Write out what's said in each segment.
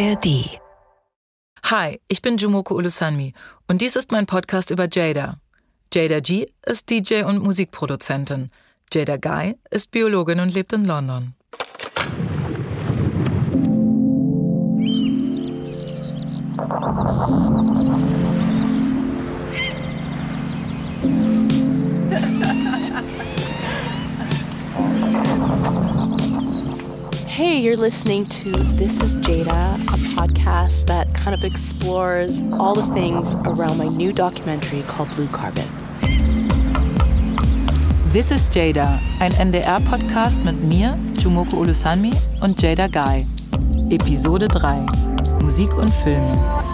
ARD. Hi, ich bin Jumoko Ulusanmi und dies ist mein Podcast über Jada. Jada G ist DJ und Musikproduzentin. Jada Guy ist Biologin und lebt in London. Hey, you're listening to This is Jada, a podcast that kind of explores all the things around my new documentary called Blue Carbon. This is Jada, ein NDR-Podcast mit mir, Jumoku Ulusanmi und Jada Guy. Episode 3 Musik und Filme.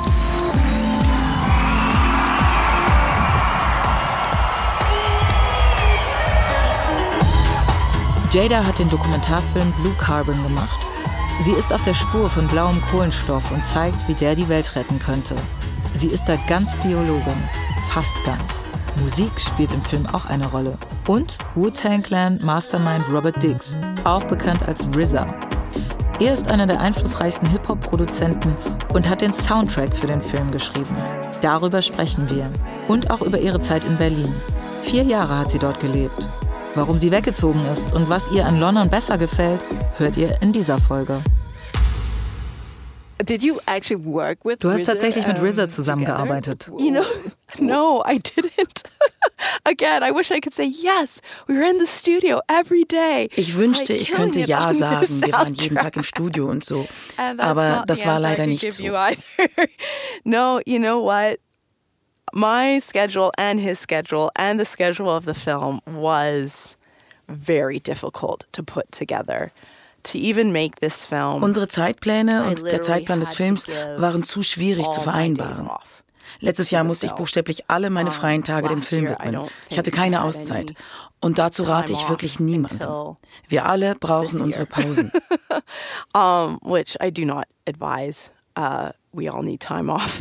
Jada hat den Dokumentarfilm Blue Carbon gemacht. Sie ist auf der Spur von blauem Kohlenstoff und zeigt, wie der die Welt retten könnte. Sie ist da ganz Biologin, fast ganz. Musik spielt im Film auch eine Rolle. Und Wu-Tang Clan Mastermind Robert Diggs, auch bekannt als RZA. Er ist einer der einflussreichsten Hip-Hop-Produzenten und hat den Soundtrack für den Film geschrieben. Darüber sprechen wir. Und auch über ihre Zeit in Berlin. Vier Jahre hat sie dort gelebt. Warum sie weggezogen ist und was ihr an London besser gefällt, hört ihr in dieser Folge. Du hast tatsächlich mit RZA zusammengearbeitet. You know, no, I didn't. Again, I wish I could say yes. We were in the studio every day. Ich wünschte, ich könnte ja sagen, wir waren jeden. Tag im Studio und so. Aber das war leider nicht so. no, you know what? My schedule and his schedule and the schedule of the film was very difficult to put together. To even make this film, Unsere Zeitpläne und der Zeitplan des Films waren zu schwierig zu all my days vereinbaren. Letztes Jahr musste ich buchstäblich alle meine freien Tage dem Film widmen. Ich hatte keine Auszeit. Und dazu rate time ich wirklich niemandem. Wir alle brauchen unsere Pausen. um, which I do not advise. Uh, we all need time off.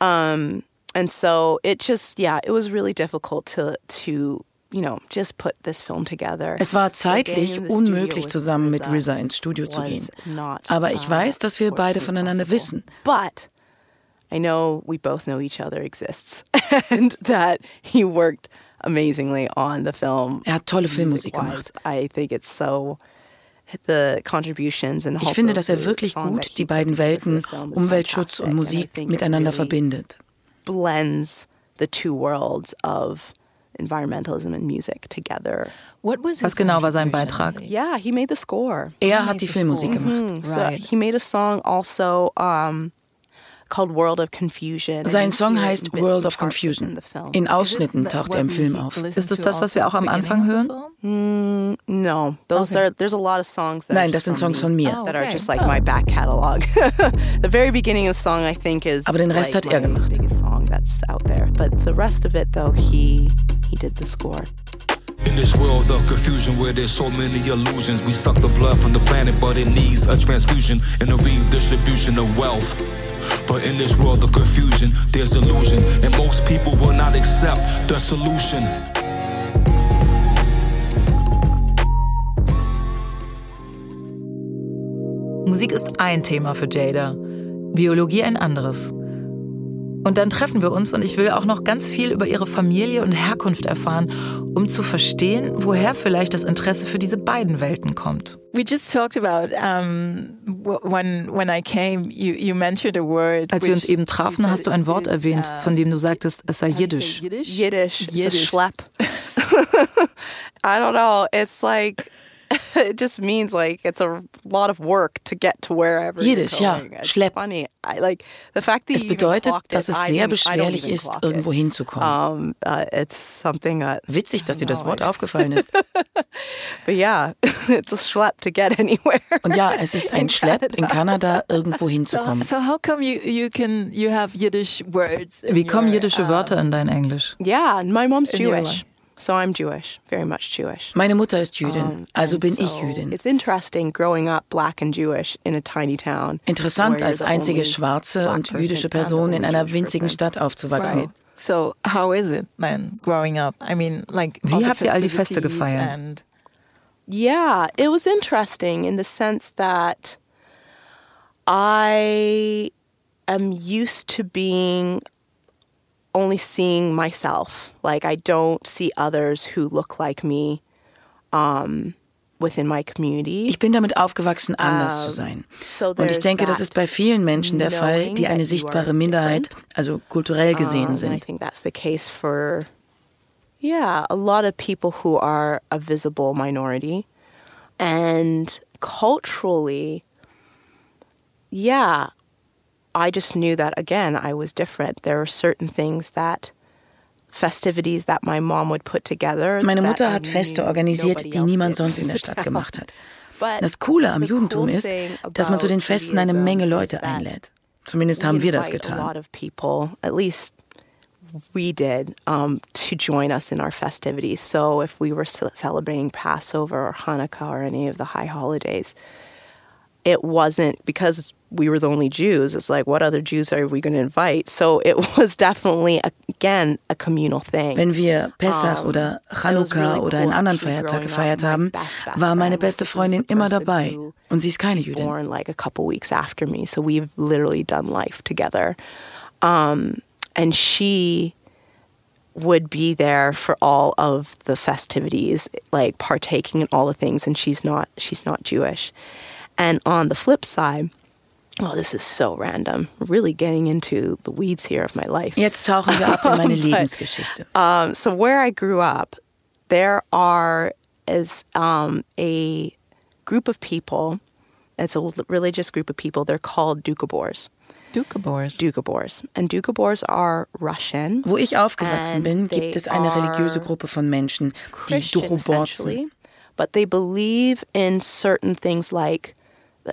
Um, and so it just, yeah, it was really difficult to, to you know, just put this film together. Es war zeitlich unmöglich, zusammen mit RZA RZA ins Studio zu gehen. not, Aber ich uh, weiß, dass wir beide voneinander wissen. But I know we both know each other exists and that he worked amazingly on the film. Er hat tolle Filmmusik gemacht. I think it's so the contributions and Ich also finde, dass er wirklich gut die beiden Welten, Umweltschutz und Musik miteinander verbindet. Blends the two worlds of environmentalism and music together. What was genau war sein Beitrag? Yeah, he made the score. Er hat die Filmmusik gemacht. Mm, So he made a song also um, Sein you Song hear it heißt in bits World and of parts within Confusion. the film. In Ausschnitten taucht er im Film auf. Ist es das, was wir auch am Anfang hören? No, those are there's a lot of songs. That Nein, are das just sind from Songs me von mir. that are just like my back catalog. the very beginning of the song, I think, is Aber den Rest like hat er my gemacht. biggest song that's out there. But the rest of it, though, he he did the score. In this world of confusion where there's so many illusions, we suck the blood from the planet, but it needs a transfusion and a redistribution of wealth. But in this world of confusion, there's illusion, and most people will not accept the solution. Musik ist ein Thema für Jada, Biologie ein anderes. Und dann treffen wir uns und ich will auch noch ganz viel über ihre Familie und Herkunft erfahren, um zu verstehen, woher vielleicht das Interesse für diese beiden Welten kommt. We just talked about um, w- when when I came. You you mentioned a word. Als wir uns eben trafen, hast du ein Wort erwähnt, uh, von dem du sagtest, es sei Jiddisch. It's a Yiddish. schlep. I don't know. It's like it just means like it's a lot of work to get to wherever Jiddisch, you're ja. Schlepp. funny. I like the fact that Es you even bedeutet, dass it. es sehr didn't- I don't beschwerlich even ist, irgendwo it. hinzukommen. Um, uh, it's something that. Witzig, dass dir das Wort aufgefallen ist. But yeah, it's a schlep to get anywhere. Und ja, es ist ein In Schlepp, in Kanada irgendwo So, hinzukommen. so how come you you can you have Yiddish words? Wie kommen jiddische uh, Wörter in dein Englisch? Yeah, and my mom's Jewish. So I'm Jewish, very much Jewish. Meine Mutter ist Jüdin, Um, also and bin ich Jüdin. It's interesting growing up black and Jewish in a tiny town. Interessant, als einzige schwarze und jüdische Person in einer winzigen person. Stadt aufzuwachsen. Right. So how is it then growing up? I mean, like Wie all habt ihr all die Feste gefeiert? And Yeah, it was interesting in the sense that I am used to being only seeing myself. Like I don't see others who look like me um, within my community. Ich bin damit aufgewachsen, anders zu sein. so Und ich denke, das ist bei vielen Menschen der Fall, die eine sichtbare are Minderheit, also kulturell gesehen Um, and I sind. think that's the case for, yeah, a lot of people who are a visible minority. And culturally, yeah, I just knew that again, I was different. There were certain things that festivities that my mom would put together. Meine Mutter I hat Feste knew organisiert, die niemand sonst in der Stadt gemacht hat. Das Coole am Judentum ist, dass man zu den Festen eine Menge Leute that einlädt. Zumindest haben wir das invite a lot getan. of people, at least we did, um, to join us in our festivities. So if we were celebrating Passover or Hanukkah or any of the high holidays, it wasn't because we were the only Jews. It's like, what other Jews are we going to invite? So it was definitely, again, a communal thing. Wenn wir Pessach Um, oder Chanukka oder einen anderen Feiertag gefeiert. My haben, war meine friend, beste Freundin immer dabei. Und sie ist keine Jüdin. born like a couple weeks after me, so we've literally done life together. Um, and she would be there for all of the festivities, like partaking in all the things. And she's not she's not Jewish. And on the flip side, oh, this is so random. Really getting into the weeds here of my life. Jetzt tauchen wir ab in meine But- Lebensgeschichte. Um, so where I grew up, there are is um, a group of people. It's a religious group of people. They're called Dukabors. Dukabors. Dukabors, and Dukabors are Russian. Wo ich aufgewachsen bin, gibt es eine religiöse Gruppe von Menschen, die Doroborzen. essentially, but they believe in certain things like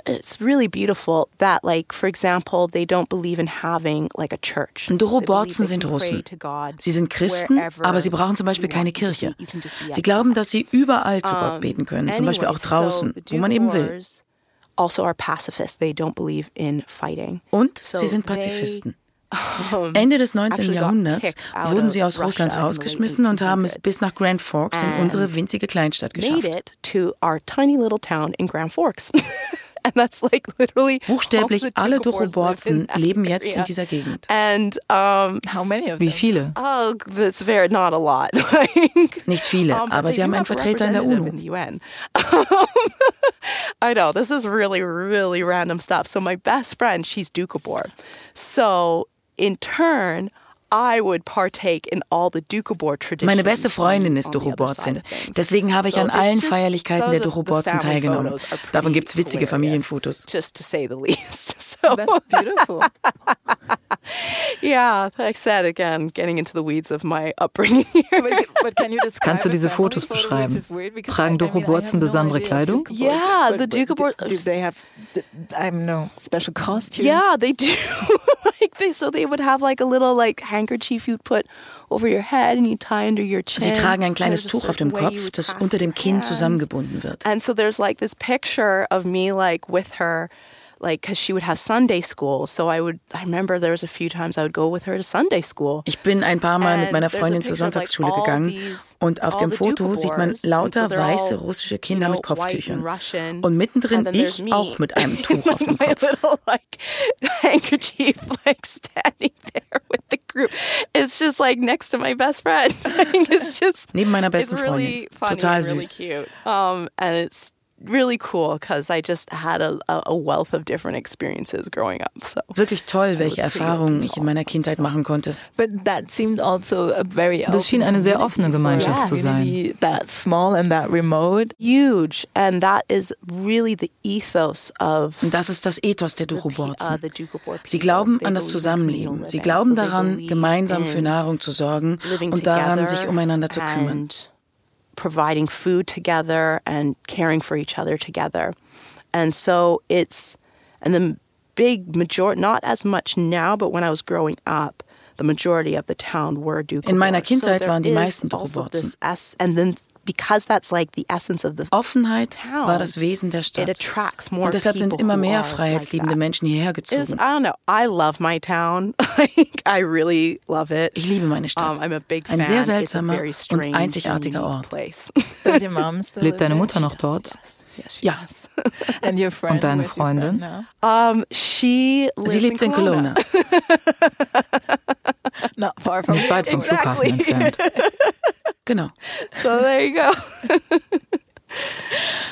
it's really beautiful that like for example they don't believe in having like a church. Und They believe Doroborzen they sind Russen. Sie sind Christen, aber sie brauchen zum Beispiel keine Kirche. Sie glauben, dass sie überall zu Gott beten können, zum Beispiel auch draußen, wo man eben will. Also are pacifists. They don't believe in fighting. Und sie sind Pazifisten. Ende des 19. actually got Jahrhunderts wurden sie aus Russland rausgeschmissen und haben es 1800s. bis nach Grand Forks in unsere winzige Kleinstadt made geschafft. Buchstäblich alle Dochoborzen leben jetzt in dieser Gegend. Wie viele? Nicht viele, um, aber sie haben einen Vertreter in der UNO. I know this is really, really random stuff. So my best friend, she's Dukabor. So in turn, I would partake in all the Dukabor traditions. Meine beste Freundin ist things. Deswegen habe ich an allen Feierlichkeiten der family teilgenommen. Davon gibt es witzige Familienfotos. Just to say the least. So That's beautiful. yeah, like I said again, getting into the weeds of my upbringing here. but, but can you describe Kannst du diese Fotos beschreiben? is weird because Tragen no besondere of Kleidung? Yeah, but- the but Dukabor- Do, do they have, I don't know, special costumes? Yeah, they do. like they so they would have like a little like handkerchief you'd put over your head and you tie under your chin. Sie tragen ein kleines Tuch auf dem Kopf, das unter dem Kinn zusammengebunden wird. And so there's like this picture of me like with her like cuz she would have Sunday school. So I would I remember there was a few times I would go with her to Sunday school. Ich bin ein paar Mal mit meiner Freundin zur Sonntagsschule gegangen und auf dem Foto sieht man lauter weiße russische Kinder mit Kopftüchern. Und mittendrin ich auch mit einem Tuch auf dem Kopf. little like handkerchief like standing there with the group. It's just like next to my best friend. It's just Neben meiner it's besten really Freundin. funny Total and really süß. cute. Um, and it's really cool because I just had a, a wealth of different experiences growing up. So Wirklich toll, welche Erfahrungen ich in meiner Kindheit machen konnte. But that seemed also a very Das schien eine sehr offene Gemeinschaft zu sein. Community That small and that remote. huge, and that is really the ethos of Und das ist das Ethos der the pe- uh, Sie glauben They an das believe in Zusammenleben. Sie glauben daran, believe gemeinsam in für Nahrung zu sorgen living und daran, together sich umeinander zu kümmern. Providing food together and caring for each other together. And so it's and the big majority not as much now, but when I was growing up, the majority of the town were Dukabor. In meiner So Kindheit there waren die meisten also Dukabor-Zen. this as- And then because that's like the essence of the Offenheit town, war das Wesen der it Stadt. attracts more Und deshalb sind people immer mehr are freiheitsliebende like. Menschen hierher Is gezogen. I don't know. I love my town. Like, I really love it. Ich liebe meine Stadt. Um, I'm a big Ein fan. sehr It's a seltsamer very und strange einzigartiger unique Ort. Place. Does your mom still Lebt live deine? Mutter noch dort? yes, yes, Ja. does. And your friend? deine Freundin? Um, she lives Sie lebt in Kelowna. Not far from Nicht weit vom Exactly. Flughafen entfernt. Genau. So there you go.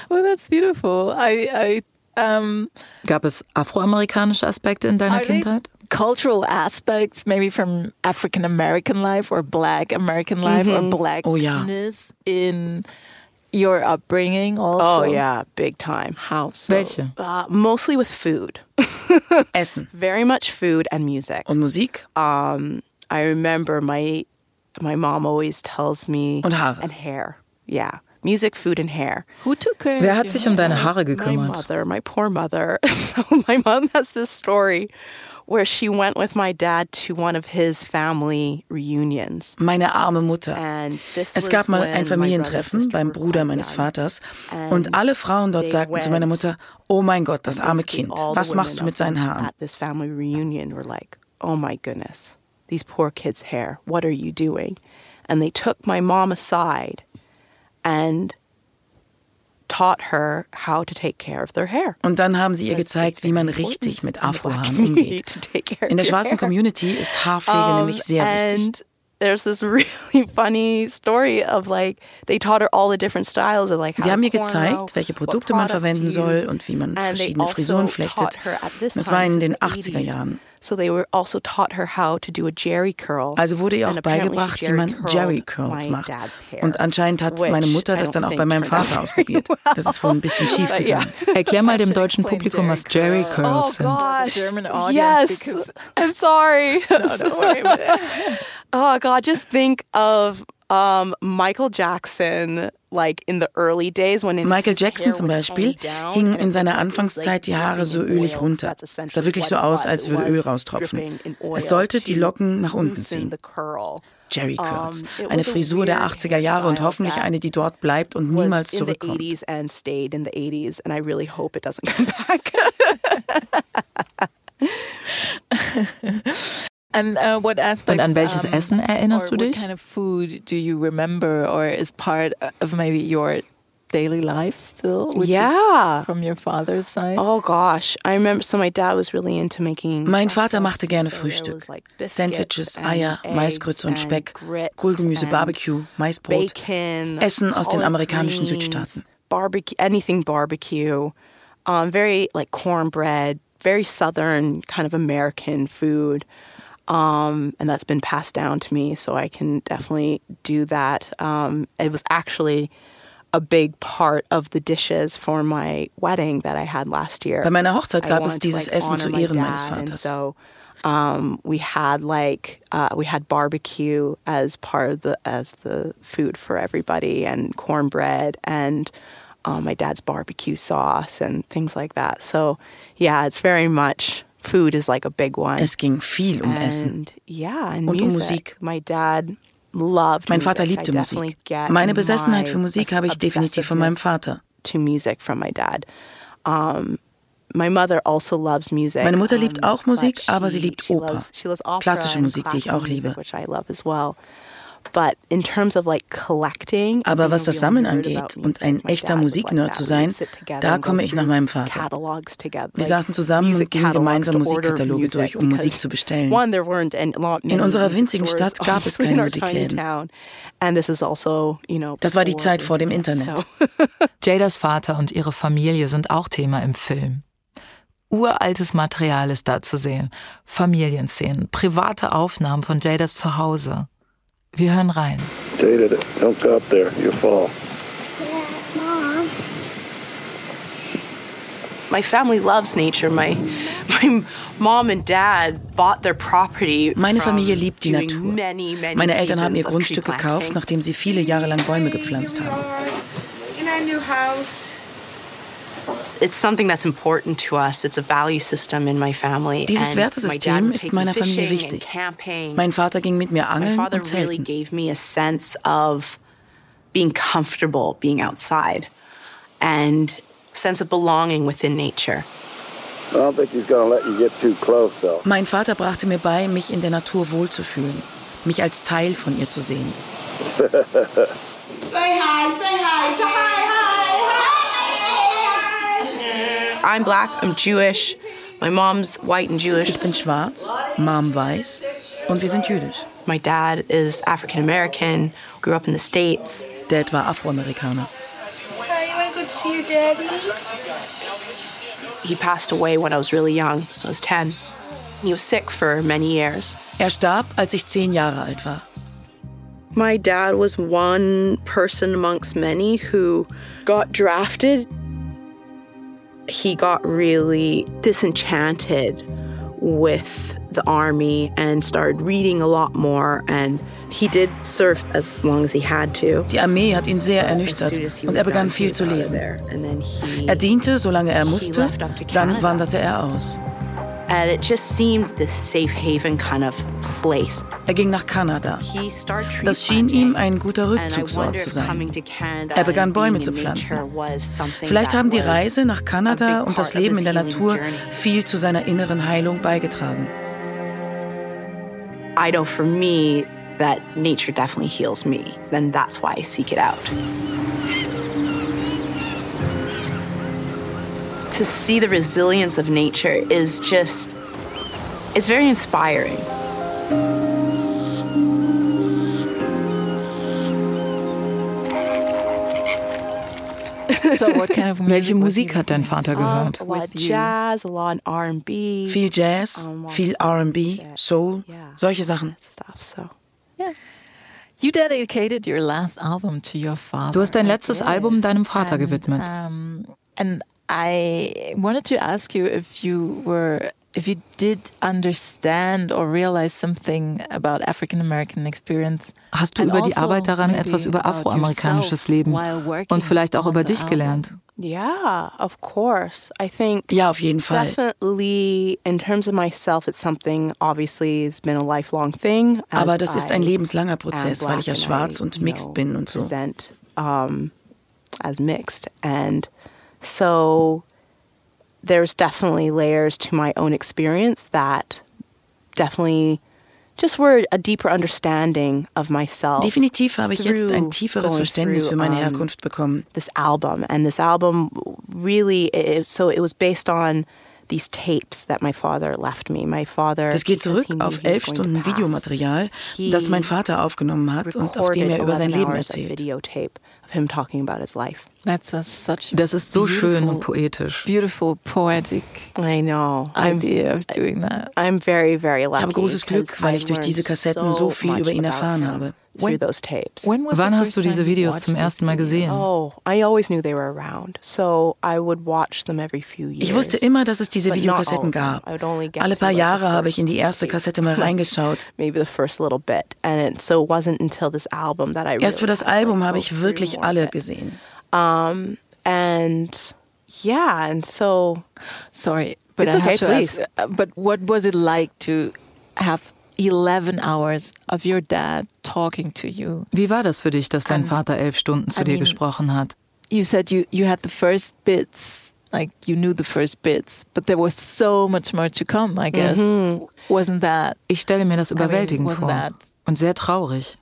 Well, that's beautiful. I, I, um, Gab es afroamerikanische Aspekte in deiner Kindheit? cultural aspects, maybe from African American life or Black American life or Oh ja. blackness in your upbringing also? Oh yeah, big time. How so? Welche? Uh, mostly with food. Essen Very much food and music. und Musik Um, I remember my my mom always tells me Und Haare. and hair. Yeah, music, food, and hair. Who took care Wer hat sich um deine Haare My gekümmert? mother, my poor mother. so my mom has this story where she went with my dad to one of his family reunions. Meine arme Mutter. And this Es gab mal ein my Familientreffen beim Bruder meines. Vaters und alle Frauen dort sagten zu meiner Mutter, oh mein Gott, das arme Kind, was machst du mit seinen Haaren? At this family reunion were like, oh my goodness, these poor kids' hair, what are you doing? And they took my mom aside and taught her how to take care of their hair. Und dann haben sie ihr gezeigt, wie man richtig mit Afrohaaren umgeht. In der schwarzen. Community ist Haarpflege Um, nämlich sehr wichtig. and there's this really funny story of like they taught her all the different styles of like how Sie haben ihr gezeigt, welche Produkte man verwenden soll und wie man verschiedene also Frisuren flechtet. at this Das war in den since the 80er 80s. Jahren. So they were also taught her how to do a Jerry curl. Also wurde ihr And auch beigebracht, wie man Jerry Curls my macht. dad's hair, Und anscheinend hat meine Mutter I das dann auch think bei meinem Vater ausprobiert. Das ist wohl ein bisschen schief gegangen. Erklär mal dem deutschen Publikum, was Jerry Curls Oh sind. gosh. German audience yes. I'm sorry. don't worry about it. oh god, just think of um, Michael Jackson like in the early days when Michael Jackson zum Beispiel hingen and in seiner Anfangszeit die Haare so ölig runter. Es sah wirklich so aus, als würde Öl raustropfen. Es sollte die Locken nach unten ziehen. Jerry Curls. Eine Frisur der weird 80er Jahre und hoffentlich eine, die dort bleibt und niemals zurückkommt. 80s and stayed in the 80s and I really hope it doesn't come back. And uh, what aspects? Und an welches um, Essen erinnerst or du what dich? kind of food do you remember, or is part of maybe your daily life still? which is Yeah. from your father's side. oh gosh, I remember so my dad was really into making Mein Vater machte gerne so Frühstück. was, like, biscuits Sandwiches, and Eier, Maisgrütze und Speck, Kohlgemüse, Barbecue, Maisbrot, bacon, Essen aus den amerikanischen greens, Südstaaten. barbecue, anything barbecue, um, very like cornbread, very southern kind of American food, um, and that's been passed down to me, so I can definitely do that. Um, it was actually a big part of the dishes for my wedding that I had last year. Bei meiner Hochzeit gab es wanted to, like, Essen zu Ehren meines Vaters. so um, we had like uh, we had barbecue as part of the as the food for everybody, and cornbread, and um, my dad's barbecue sauce, and things like that. So yeah, it's very much food is like a big one. Es ging viel um Essen. and yeah, and Und um. Musik. My dad loved. Mein Vater liebte Musik. Meine Besessenheit my für Musik habe ich definitiv von meinem Vater. to music from my dad. Um, my mother also loves music. Meine Mutter liebt auch Musik, aber sie liebt Oper. Klassische Musik, die ich auch liebe. Which I love as well. But in terms of like collecting, Aber was das a real Sammeln nerd angeht und ein echter Musiknerd zu sein, da komme ich nach meinem Vater. Wir saßen zusammen und gingen gemeinsam Musikkataloge durch, um Musik zu bestellen. In unserer winzigen Stadt gab es keine Musikläden. town. And this is also, you know, Das war die before Zeit vor dem Internet. Jadas Vater und ihre Familie sind auch Thema im Film. Uraltes Material ist da zu sehen. Familienszenen, private Aufnahmen von Jadas Zuhause. Wir hören rein. Jada, don't go up there. You'll fall. My family loves nature. My my mom and dad bought their property. Meine from Familie liebt die doing Natur. Many, many Meine Eltern haben ihr Grundstück gekauft, planting. nachdem sie viele Jahre lang Bäume gepflanzt haben. In our new house. Dieses Wertesystem ist meiner Familie wichtig. Mein Vater ging mit mir my angeln father und really zelten. gave me a sense of being comfortable being outside and sense of belonging within nature. I don't think he's going to let you get too close, though. Mein Vater brachte mir bei, mich in der Natur wohlzufühlen, mich als Teil von ihr zu sehen. Say hi, say hi, say hi, hi, I'm black, I'm Jewish. My mom's white and Jewish. Ich bin schwarz, Mom weiß und wir sind jüdisch. My dad is African American, grew up in the States. Dad war Afroamerikaner. Hi, you want to go see your daddy? He passed away when I was really young. I was 10. He was sick for many years. Er starb, als ich zehn Jahre alt war. My dad was one person amongst many who got drafted. He got really disenchanted with the army and started reading a lot more and he did serve as long as he had to. Die Armee hat ihn sehr ernüchtert und er begann viel zu lesen. there. Then he, Er diente, solange er musste, dann wanderte er aus. And it just seemed this safe haven kind of place. Er ging nach Kanada. Das schien ihm ein guter and Rückzugsort zu sein. Er begann and Bäume zu pflanzen. Vielleicht haben die Reise nach Kanada und das Leben in der Natur viel zu seiner inneren Heilung beigetragen. I know for me that nature definitely heals me. Then that's why I seek it out. To see the resilience of nature is just, it's very inspiring. So what kind of Welche Musik hat dein Vater gehört? a lot of With you. jazz, a lot of R&B. Viel Jazz, viel R&B, Soul, solche Sachen. stuff. So You dedicated your last album to your father. Du hast dein letztes Album deinem Vater gewidmet. I wanted to ask you if you were, if you did understand or realize something about African American experience. Hast du über die also Arbeit daran etwas über afroamerikanisches Leben und vielleicht auch über dich gelernt? yeah, of course. I think Ja, auf jeden Fall. definitely in terms of myself, it's something obviously has been a lifelong thing. Aber das ist ein lebenslanger Prozess, weil ich ja schwarz und mixed bin und so. Present um, as mixed, and so there's definitely layers to my own experience that definitely just were a deeper understanding of myself. Definitiv habe ich jetzt ein tieferes Verständnis through, für meine um, Herkunft bekommen. this album and this album really it, so it was based on these tapes that my father left me my father Das geht zurück auf he was elf going to Stunden pass, Videomaterial, das mein Vater aufgenommen hat und auf dem er über sein 11 Leben erzählt. videotape of him talking about his life That's a, such a Das ist so schön und beautiful- poetisch. Beautiful poetic I know I'm idea of doing that. I'm very very lucky Ich habe großes Glück, weil I ich durch diese Kassetten so viel über ihn erfahren habe. through When- those tapes When was Wann the hast du first diese Videos watched zum ersten Mal gesehen? oh I always knew they were around so I would watch them every few years Ich wusste immer, dass es diese Videokassetten all of them. gab. I would only get Alle paar Jahre habe ich in die first erste. Kassette mal reingeschaut. maybe the first little bit and it, so it wasn't until this album that I really Erst für das Album habe ich wirklich alle gesehen. Um, and yeah, and so Sorry, but It's I okay, have to please. ask. uh, But what was it like to have 11 hours of your dad talking to you? Wie war das für dich, dass dein And- Vater elf Stunden zu I dir mean- gesprochen hat? You said you you had the first bits, like you knew the first bits, but there was so much more to come. I guess wasn't that Ich stelle mir das I mean, überwältigend vor that und sehr traurig.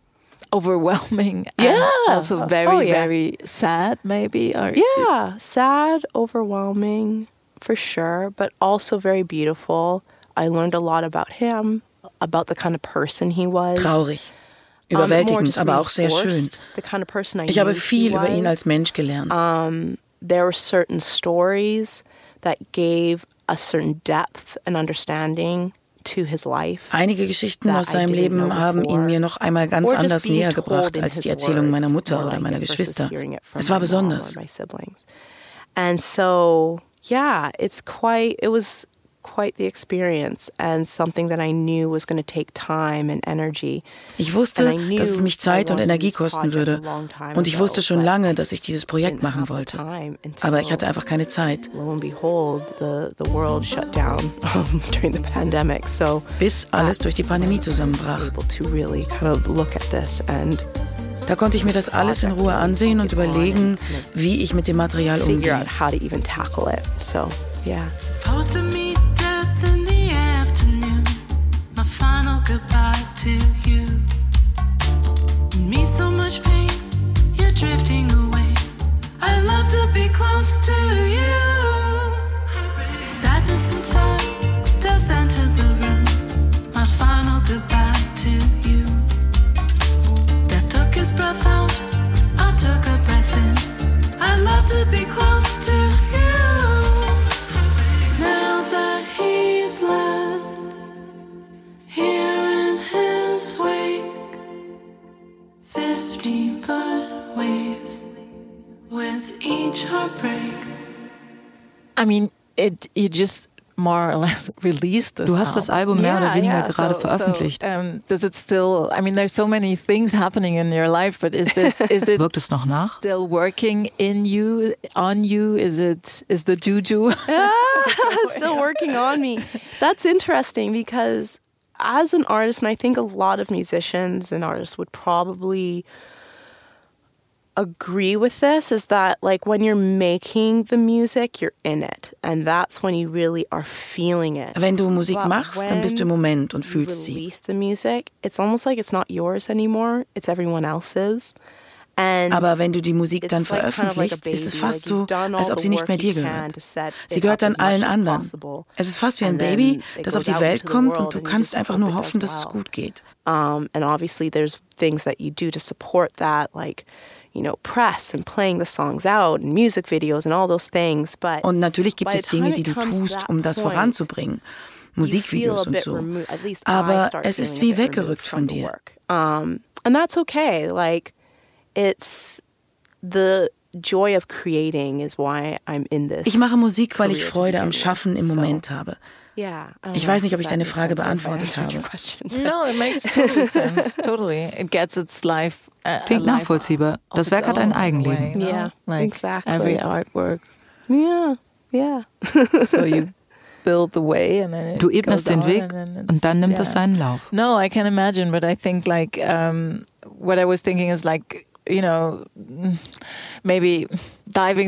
Overwhelming? Yeah. and also very Oh, yeah. very sad, maybe. Or yeah, sad, overwhelming for sure, but also very beautiful. I learned a lot about him, about the kind of person he was. Traurig. Um, Überwältigend, just aber auch sehr schön. The kind of person I Ich habe viel über ihn als Mensch gelernt. there were certain stories that gave a certain depth and understanding to his life. Einige Geschichten aus seinem Leben haben ihn mir noch einmal ganz anders näher gebracht als die Erzählung meiner Mutter more oder meiner Geschwister. Es war besonders. And so, yeah, it's quite, it was quite the experience and something that I knew was going to take time and energy. Ich wusste, And I knew dass es mich Zeit I und Energie this kosten project würde. a long time Und ich wusste schon but lange, dass ich dieses Projekt machen wollte. time Aber until- ich hatte einfach keine Zeit. lo and behold, the, the world shut down during the pandemic. So Bis alles durch die Pandemie when I was zusammenbrach. able to really kind of look at this and Da konnte ich mir das alles in Ruhe ansehen und überlegen, wie ich mit dem Material umgehe. Close to you. I mean, it you just more or less released this Du hast das Album mehr oder weniger gerade veröffentlicht. So, um, does it still? I mean, there's so many things happening in your life, but is this is it Wirkt es noch nach? still working in you, on you? Is it is the juju? it's still working on me. That's interesting because as an artist, and I think a lot of musicians and artists would probably agree with this, is that like when you're making the music, you're in it. And that's when you really are feeling it. Wenn du Musik But machst, dann bist du im Moment und fühlst sie. release the music, it's almost like it's not yours anymore, it's everyone else's. And Aber wenn du die Musik dann like kind of like veröffentlichst, ist es fast like so, als ob the sie nicht mehr dir gehört. Sie gehört dann allen anderen. Es ist fast wie ein Baby, das auf die Welt kommt und du kannst einfach nur hoffen, dass es gut geht. Um, and obviously, there's things that you do to support that, like, you know, press and playing the songs out and music videos and all those things. But Und natürlich gibt es Dinge, die du tust, um das voranzubringen. Musikvideos a und so. Aber es ist wie weggerückt von dir. Um, and that's okay. Like, it's the joy of creating is why I'm in this. Ich mache Musik, weil ich Freude am. Schaffen im Moment habe. Yeah, I don't Ich know weiß nicht, ob ich deine Frage beantwortet answered your habe. question. no, it makes total sense. Totally, it gets its life. Uh, Klingt nachvollziehbar. Das Werk hat ein Eigenleben. way? Yeah, like exactly. Every artwork. Yeah, yeah. So you build the way and then it Du ebnest den Weg und dann nimmt yeah. es seinen Lauf. No, I can imagine, but I think like um, what I was thinking is like you know maybe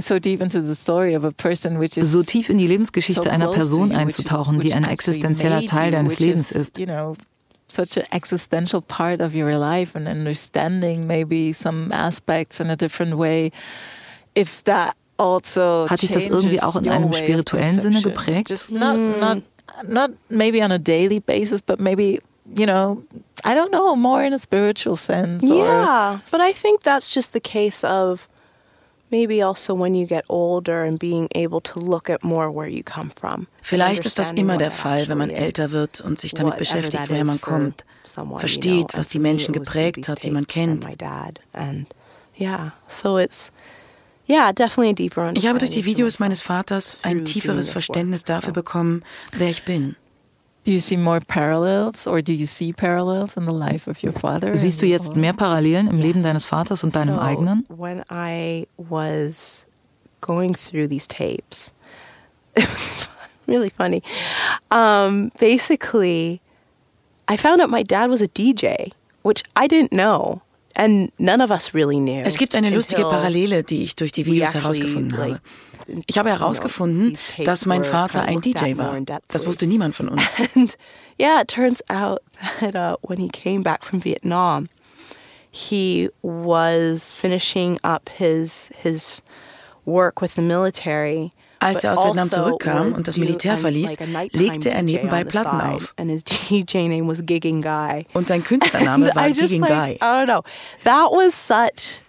so deep into the story of a person which is So tief in die Lebensgeschichte so einer close Person you, which is- einzutauchen, die ein existenzieller made Teil deines which Lebens is, ist. You know, such an existential part of your life and understanding maybe some aspects in a different way. If that also Hat dich das irgendwie auch in your einem way of spirituellen Sinne geprägt? Just not mm. not not maybe on a daily basis, but maybe you know, I don't know, more in a spiritual sense. Or, Yeah, but I think that's just the case of maybe also when you get older and being able to look at more where you come from. Vielleicht ist das immer der Fall, wenn man älter wird und sich damit beschäftigt, woher man kommt, versteht, was die Menschen geprägt hat, die man kennt. Ich habe durch die Videos meines Vaters ein tieferes Verständnis dafür bekommen, wer ich bin. Do you see more parallels, or do you see parallels in the life of your father? Siehst du jetzt mehr Parallelen im Leben deines Vaters und deinem so eigenen? When I was going through these tapes, it was really funny. Um, basically, I found out my dad was a DJ, which I didn't know, and none of us really knew. Es gibt eine lustige Parallele, die ich durch die Videos herausgefunden habe. Ich habe herausgefunden, dass mein Vater ein DJ war. Das wusste niemand von uns. And yeah, it turns out that uh, when he came back from Vietnam, he was finishing up his his work with the military. Als er aus Vietnam also zurückkam und das Militär verließ, legte er nebenbei Platten auf. Und sein Künstlername war Gigging Guy. I don't know. That was such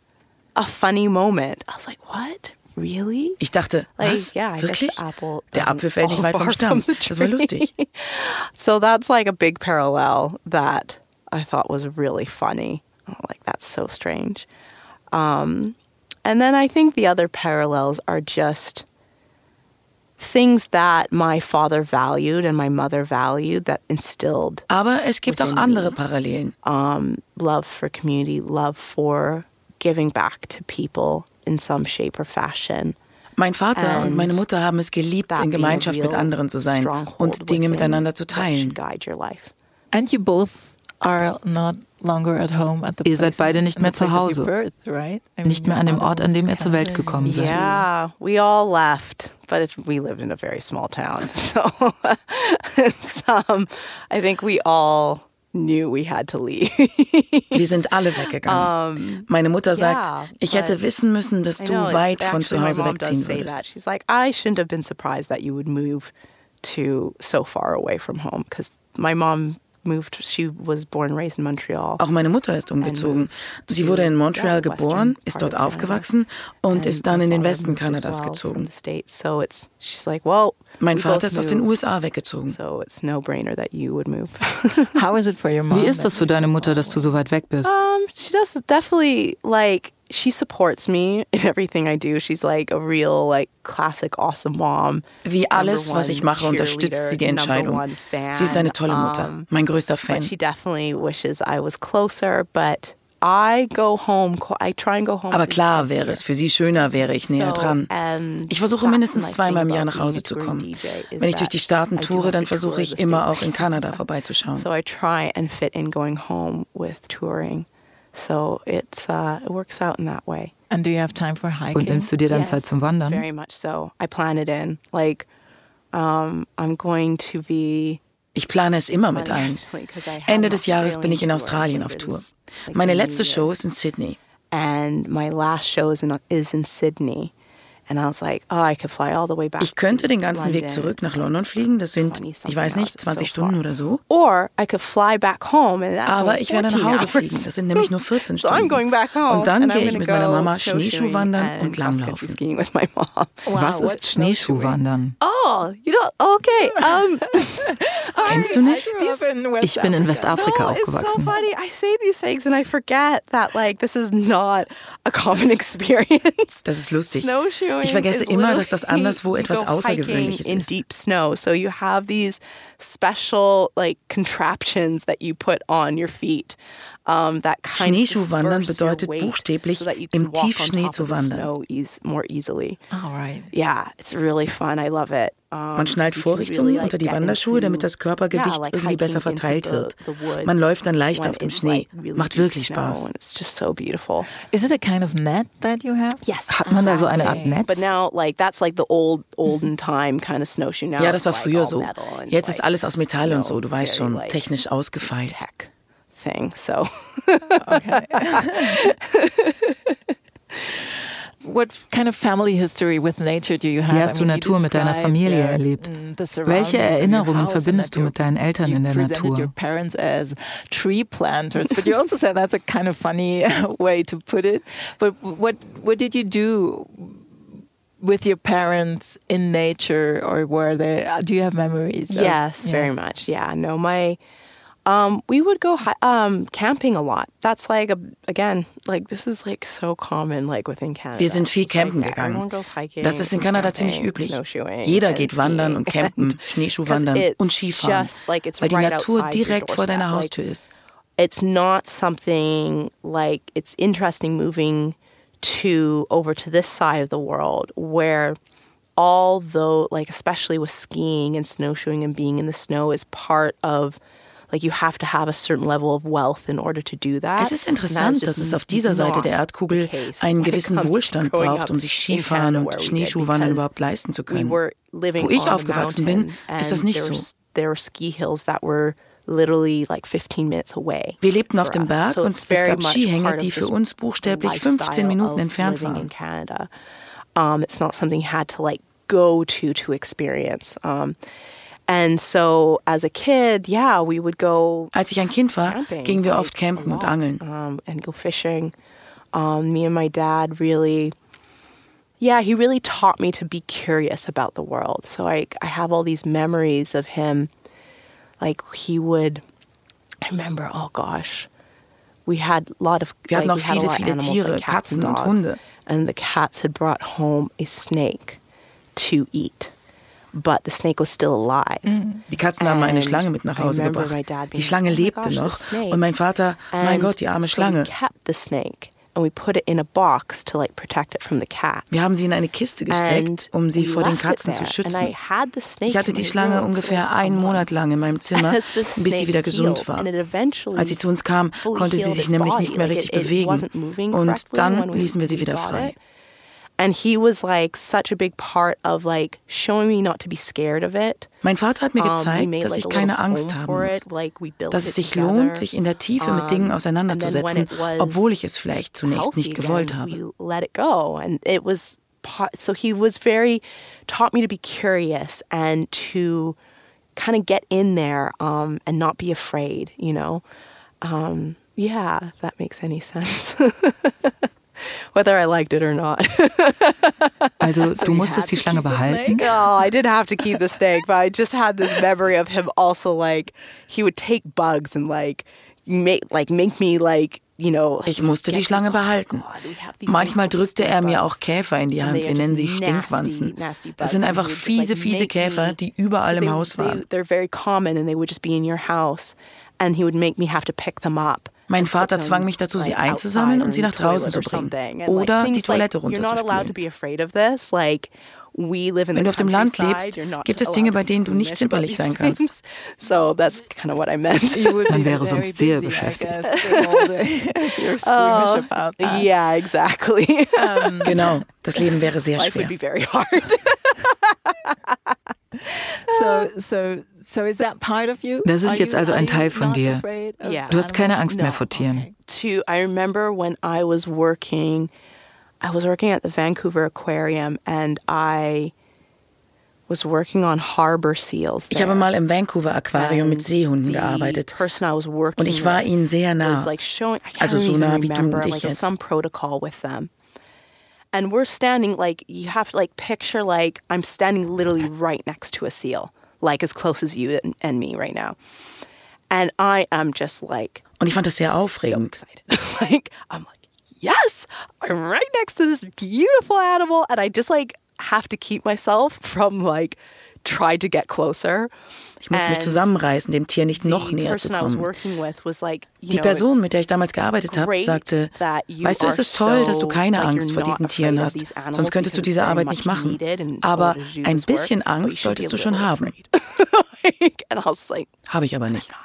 a funny moment. I was like, what? Really? Ich dachte, Like, was? yeah, Wirklich? Der Apfel fällt nicht weit vom Stamm. Das war lustig. So that's like a big parallel that I thought was really funny. Oh, Like that's so strange. Um, and then I think the other parallels are just Aber es gibt auch andere. Parallelen. um, love for community, love for giving back to people in some shape or fashion. Mein Vater und And meine Mutter haben es geliebt, in Gemeinschaft mit anderen zu sein und Dinge miteinander zu teilen. should guide your life. And you both are not longer at home at the Ihr seid place- beide nicht mehr zu place of your Hause. birth, right? I mean, Nicht mehr an dem Ort, an dem ihr zur Welt gekommen seid. Yeah, we all left, but it's, we lived in a very small town. So it's, um, I think we all knew we had to leave. Wir sind alle weggegangen. Meine Mutter sagt, yeah, ich hätte wissen müssen, dass du know, weit von zu my Hause wegziehen würdest. that. She's like, I shouldn't have been surprised that you would move to so far away from home because my mom moved. She was born and raised in Montreal. Auch meine Mutter ist umgezogen. Sie wurde in Montreal geboren, ist dort aufgewachsen und ist dann in den Westen Kanadas gezogen. the States. So it's she's like, well, Mein Vater ist aus den USA weggezogen. So it's no brainer that you would move. How is it for your mom? Wie ist das für deine Mutter, dass du so weit weg bist? She supports me in everything I do. She's like a real like classic awesome mom. Wie alles, was ich mache, unterstützt sie die Entscheidung. Sie ist eine tolle Mutter, Um, mein größter Fan. But she definitely wishes I was closer, but I go home. I try and go home. Aber klar wäre es für sie schöner, wäre ich näher dran. Ich versuche mindestens zweimal im Jahr nach Hause zu kommen. Wenn ich durch die Staaten toure, dann versuche ich immer auch in Kanada vorbeizuschauen. So I try and fit in going home with touring. So it's uh, it works out in that way. And do you have time for hiking? Und nimmst du dir dann Yes, Zeit zum Wandern? Very much so. I plan it in. Like, um, I'm going to be. Ich plane es immer mit ein. Ende des Jahres bin ich in Australien auf Tour. Meine letzte. Show ist in Sydney. and my last show is in is in Sydney. Ich könnte den ganzen Weg zurück nach London fliegen. Das sind, 20 ich weiß nicht, It's 20 so Stunden oder so. Or I could fly back home, and that's Aber ich werde nach 14 Hause fliegen. Das sind nämlich nur 14 So I'm Stunden. going back home. Und dann and I'm gehe ich mit meiner go Mama Schneeschuhwandern and und cross-country Langlaufen. skiing with my mom. Was ist Schneeschuhwandern? Oh, you know, okay. Um, Kennst du nicht? Ich bin in Westafrika no, it's so funny. I say these things and I forget that like this is not a common experience. Das ist lustig. Snowshoeing Ich vergesse is immer, dass das anderswo etwas Außergewöhnliches in ist. deep snow. So you have these special like contraptions that you put on your feet. That kind Schneeschuhwandern bedeutet buchstäblich, im Tiefschnee zu wandern. Snow eas more easily. All right. Yeah, it's really fun. I love it. Man schnallt Vorrichtungen unter die Wanderschuhe, damit das Körpergewicht irgendwie besser verteilt wird. Man läuft dann leicht auf dem Schnee. Macht wirklich Spaß. And it's just so beautiful. Is it a kind of net that you have? Yes. Hat man da so eine Art Netz? But now, like that's like the old, olden time kind of snowshoe. Now Ja, das war früher so. Jetzt ist alles aus Metall und so, du weißt schon, technisch ausgefeilt. Tech thing. So What kind of family history with nature do you have? Wie hast du you Natur mit deiner described, Familie uh, erlebt? mm, the surroundings Welche Erinnerungen and verbindest du mit deinen Eltern in der Natur? your parents as tree planters, but you also said that's a kind of funny way to put it. But what what did you do with your parents in nature, or were they? uh, Do you have memories? of- yes, very much. Yeah. No, my um, we would go hi- um, camping a lot. That's like a, again, like this is like so common, like within Canada. Wir sind viel It's like campen gegangen. everyone goes hiking Das ist in Kanada camping ziemlich üblich. Jeder geht wandern und campen, And- Schneeschuhwandern und Skifahren, just, like, it's weil die right Natur direkt vor deiner. Haustür Like, ist. it's not something like it's interesting moving to over to this side of the world where although like especially with skiing and snowshoeing and being in the snow is part of like you have to have a certain level of wealth in order to do that. Es ist interessant, dass es auf dieser Seite der Erdkugel einen gewissen Wohlstand braucht, um sich Skifahren und Schneeschuhwandern überhaupt leisten zu können. Wo ich aufgewachsen bin, ist das nicht so. was- There were ski hills that were literally like 15 minutes away. Wir lebten auf dem. Berg So und es very gab Skihänge, die für uns buchstäblich lifestyle 15 Minuten entfernt waren. Canada. Um, it's not something you had to like go to to experience. Um, and so as a kid, yeah, we would go Als ich ein Kind war, camping, gingen wir oft campen und angeln. um, and go fishing. Um, me and my dad really, yeah, he really taught me to be curious about the world. So I, I have all these memories of him. Like he would, I remember, oh gosh, we had a lot of, Wir hatten like, auch we had a viele, lot of viele animals, Tiere, like cats and Katzen und dogs. Hunde. And the cats had brought home a snake to eat, but the snake was still alive. Die Katzen haben eine Schlange mit nach Hause remember gebracht. my dad Die being Schlange "Oh my lebte noch the snake." und mein Vater, mein Gott, die arme Schlange. Wir haben sie in eine Kiste gesteckt, um sie vor den Katzen zu schützen. Ich hatte die my Schlange ungefähr einen Monat lang in meinem Zimmer, bis sie wieder gesund war. Als sie zu uns kam, konnte sie sich nämlich nicht mehr richtig bewegen. Und dann ließen wir sie wieder frei. Mein Vater hat mir Um, we gezeigt, made dass like ich a keine little Angst home haben for muss. it. Like we built Dass it es sich lohnt, sich in der Tiefe mit Dingen Um, auseinanderzusetzen, and it was obwohl ich es vielleicht zunächst nicht gewollt habe. We let it go, and it was part. So he was very taught me to be curious and to kind of get in there um, and not be afraid. You know, um, yeah, if that makes any sense. Whether I liked it or not. Also du musstest die Schlange behalten. Oh, I did have to keep the snake, but I just had this memory of him also like he would take bugs and like make like make me like you know. Ich musste die Schlange oh behalten. Manchmal drückte er mir auch. Käfer in die And Hand. Wir nennen sie Stinkwanzen. Das sind einfach fiese, fiese Käfer, die überall im Haus waren. They're very common and they would just be in your house and he would make me have to pick them up. Mein Vater zwang mich dazu, sie einzusammeln und sie nach draußen zu bringen. Oder die Toilette runterzuspülen. Wenn du auf dem Land lebst, gibt es Dinge, bei be denen du nicht zimperlich sein kannst. things. So that's kind of what I meant. You would Man be wäre sonst sehr beschäftigt. yeah, exactly. Genau, das Leben wäre sehr schwer. Would be very hard. So, so, so is that part of you? Das ist jetzt also ein Teil von dir. Yeah. Du hast keine animals? Angst mehr vor Tieren. to I remember when I was working I was working at the Vancouver Aquarium and I was working on harbor seals. Ich habe mal im Vancouver Aquarium mit And Seehunden the gearbeitet. person I was working Und ich war with ihnen sehr nah. was like showing I can't Also so even nah wie du remember und ich like jetzt. some protocol with them. And we're standing like you have to like picture like I'm standing literally right next to a seal, like as close as you and, and me right now. And I am just like Und ich fand das sehr so aufregend. excited. like I'm like, yes, I'm right next to this beautiful animal, and I just like have to keep myself from like try to get closer. Ich musste mich zusammenreißen, dem Tier nicht noch näher zu kommen. Die Person, mit der ich damals gearbeitet habe, sagte, weißt du, es ist toll, dass du keine Angst vor diesen Tieren hast, sonst könntest du diese Arbeit nicht machen. Aber ein bisschen Angst solltest du schon haben. afraid. and I was like, Habe ich aber nicht.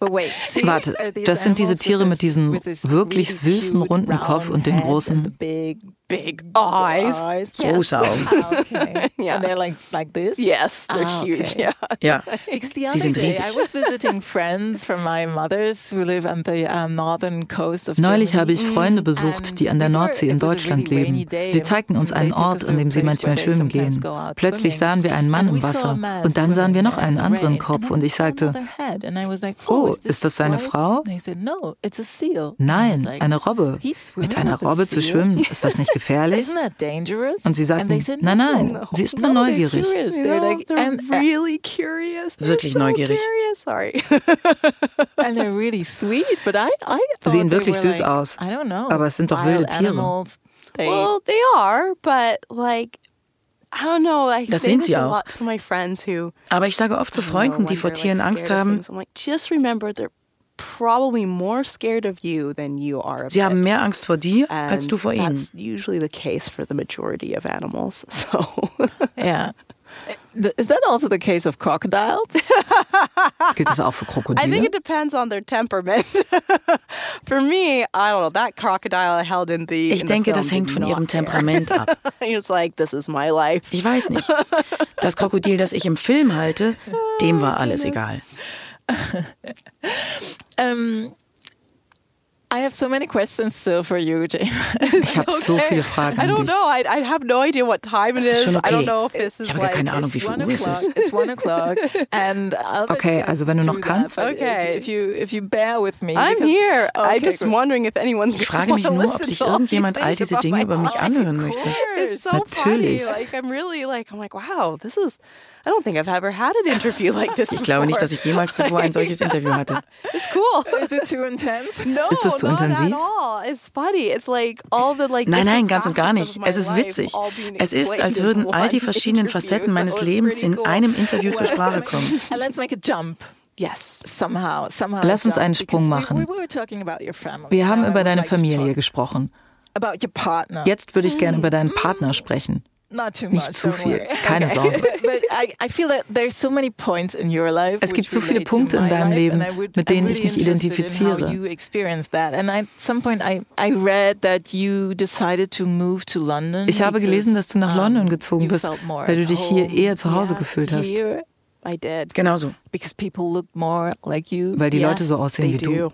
Warte, das sind diese Tiere mit diesem wirklich süßen, runden Kopf und den großen- big, eyes. eyes. Große Augen. Ah, okay. Yeah. And they're like like this. Yes, they're Ah, huge. okay. Yeah. Ja. Because the Sie other sind day riesig. I was visiting friends from my mother's who live on the um, northern coast of Neulich habe ich Freunde besucht, die an der Nordsee in Deutschland leben. Sie zeigten uns einen Ort, an dem sie manchmal schwimmen gehen. Plötzlich sahen wir einen Mann im Wasser und dann sahen wir noch einen in anderen. Kopf And und ich sagte, another head. And I was like, Oh, is, this ist das seine? Frau? And he said, no, it's a seal. nein, eine Robbe. "He's swimming Mit einer Robbe zu seal?" schwimmen, ist das nicht gefährlich? Isn't that dangerous? Und sie sagten, And they said, nein, nein, sie ist nur neugierig. Wirklich neugierig. Thought Sehen wirklich süß aus. I don't know. Aber es sind doch wild wilde Tiere. Animals, they, well, they are, but like, I don't know. I Das sind this sie a auch. lot to my friends who Aber ich sage oft zu Freunden, die vor Tieren Angst haben, things, I'm like, just remember they're probably more scared of you than you are of sie it. haben mehr Angst vor dir als du vor ihnen. That's usually the case for the majority of animals. So yeah. Is that also the case of crocodiles? Gilt das auch für I think Krokodile? it depends on their temperament. for me, I don't know. That crocodile I held in the Ich in the denke, film das hängt von ihrem care. Temperament ab. he was like, "This is my life." Ich weiß nicht. Das Krokodil, das ich im Film halte, dem war alles egal. um, I have so many questions still for you, Jane. Ich habe so viele Fragen I don't know. I, I have no idea what time it is. Schon I don't know if this Ich is habe like. keine Ahnung, wie viel one Uhr es o'clock. ist. It's one o'clock, and I'll Okay, also wenn du noch kannst. That, äh, Okay. If, you if you bear with me, I'm because- here. I'm just good. wondering if anyone's. Ich frage mich nur, ob sich to all these irgendjemand all diese Dinge über mich anhören möchte. It's so Natürlich. funny. Like I'm really like I'm like wow. This is. I don't think I've ever had an interview like this. Ich glaube nicht, dass ich jemals zuvor ein solches Interview hatte. It's cool. Is it too intense? No, Ist das zu intensiv? Nein, nein, ganz und gar nicht. Es ist witzig. Es ist, als würden all die verschiedenen Facetten meines Lebens in einem Interview zur Sprache kommen. And let's make a jump. Yes. somehow, somehow. Lass uns einen Sprung machen. Wir haben über deine Familie gesprochen. Jetzt würde ich gerne über deinen Partner sprechen. Not too Nicht much, zu viel, keine. Sorge. But, but I, I feel that there's so many points in your life. Es gibt so viele Punkte in deinem Leben, mit denen ich mich identifiziere. you experienced that. And at some point I, I read that you decided to move to London. Ich habe gelesen, dass du nach because, London gezogen bist, weil du dich hier eher zu Hause gefühlt hast. Here, I did. Genau so. because people look more like you. Weil die Leute so aussehen wie du.